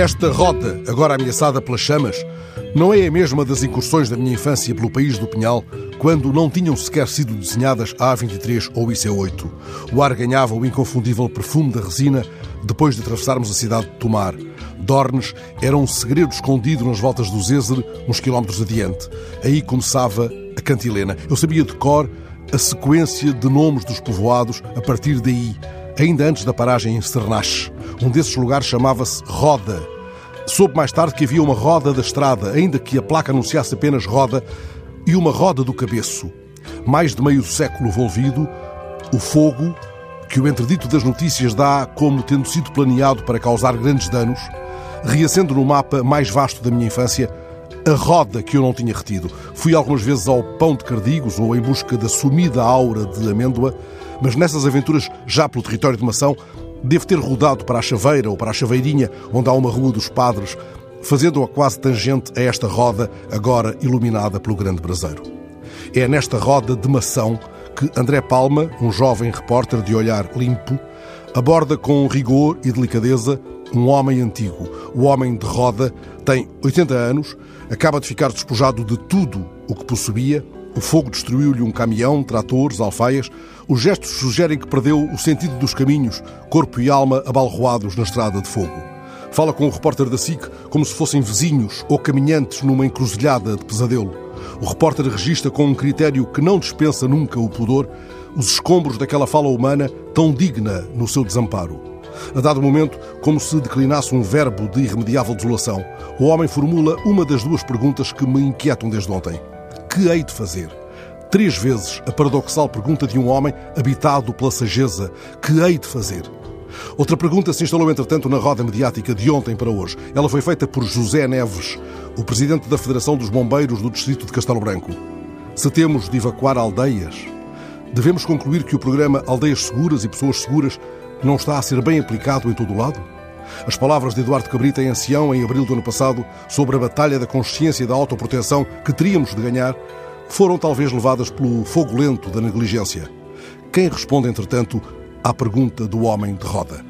Esta roda, agora ameaçada pelas chamas, não é a mesma das incursões da minha infância pelo país do Pinhal, quando não tinham sequer sido desenhadas a A23 ou IC8. O ar ganhava o inconfundível perfume da resina depois de atravessarmos a cidade de Tomar. Dornes era um segredo escondido nas voltas do Zézer, uns quilómetros adiante. Aí começava a cantilena. Eu sabia de cor a sequência de nomes dos povoados a partir daí, ainda antes da paragem em Sernache. Um desses lugares chamava-se Roda. Soube mais tarde que havia uma roda da estrada, ainda que a placa anunciasse apenas roda, e uma roda do cabeço. Mais de meio século envolvido, o fogo, que o entredito das notícias dá como tendo sido planeado para causar grandes danos, reacendo no mapa mais vasto da minha infância a roda que eu não tinha retido. Fui algumas vezes ao pão de cardigos ou em busca da sumida aura de amêndoa, mas nessas aventuras, já pelo território de Mação, Devo ter rodado para a Chaveira ou para a Chaveirinha, onde há uma Rua dos Padres, fazendo-a quase tangente a esta roda, agora iluminada pelo grande braseiro. É nesta roda de mação que André Palma, um jovem repórter de olhar limpo, aborda com rigor e delicadeza um homem antigo. O homem de roda tem 80 anos, acaba de ficar despojado de tudo o que possuía o fogo destruiu-lhe um caminhão, tratores, alfaias. Os gestos sugerem que perdeu o sentido dos caminhos, corpo e alma abalroados na estrada de fogo. Fala com o repórter da SIC como se fossem vizinhos ou caminhantes numa encruzilhada de pesadelo. O repórter registra com um critério que não dispensa nunca o pudor os escombros daquela fala humana tão digna no seu desamparo. A dado momento, como se declinasse um verbo de irremediável desolação, o homem formula uma das duas perguntas que me inquietam desde ontem que hei de fazer? Três vezes a paradoxal pergunta de um homem habitado pela sageza: que hei de fazer? Outra pergunta se instalou, entretanto, na roda mediática de ontem para hoje. Ela foi feita por José Neves, o presidente da Federação dos Bombeiros do Distrito de Castelo Branco. Se temos de evacuar aldeias, devemos concluir que o programa Aldeias Seguras e Pessoas Seguras não está a ser bem aplicado em todo o lado? As palavras de Eduardo Cabrita em Ancião, em abril do ano passado, sobre a batalha da consciência e da autoproteção que teríamos de ganhar, foram talvez levadas pelo fogo lento da negligência. Quem responde, entretanto, à pergunta do homem de roda?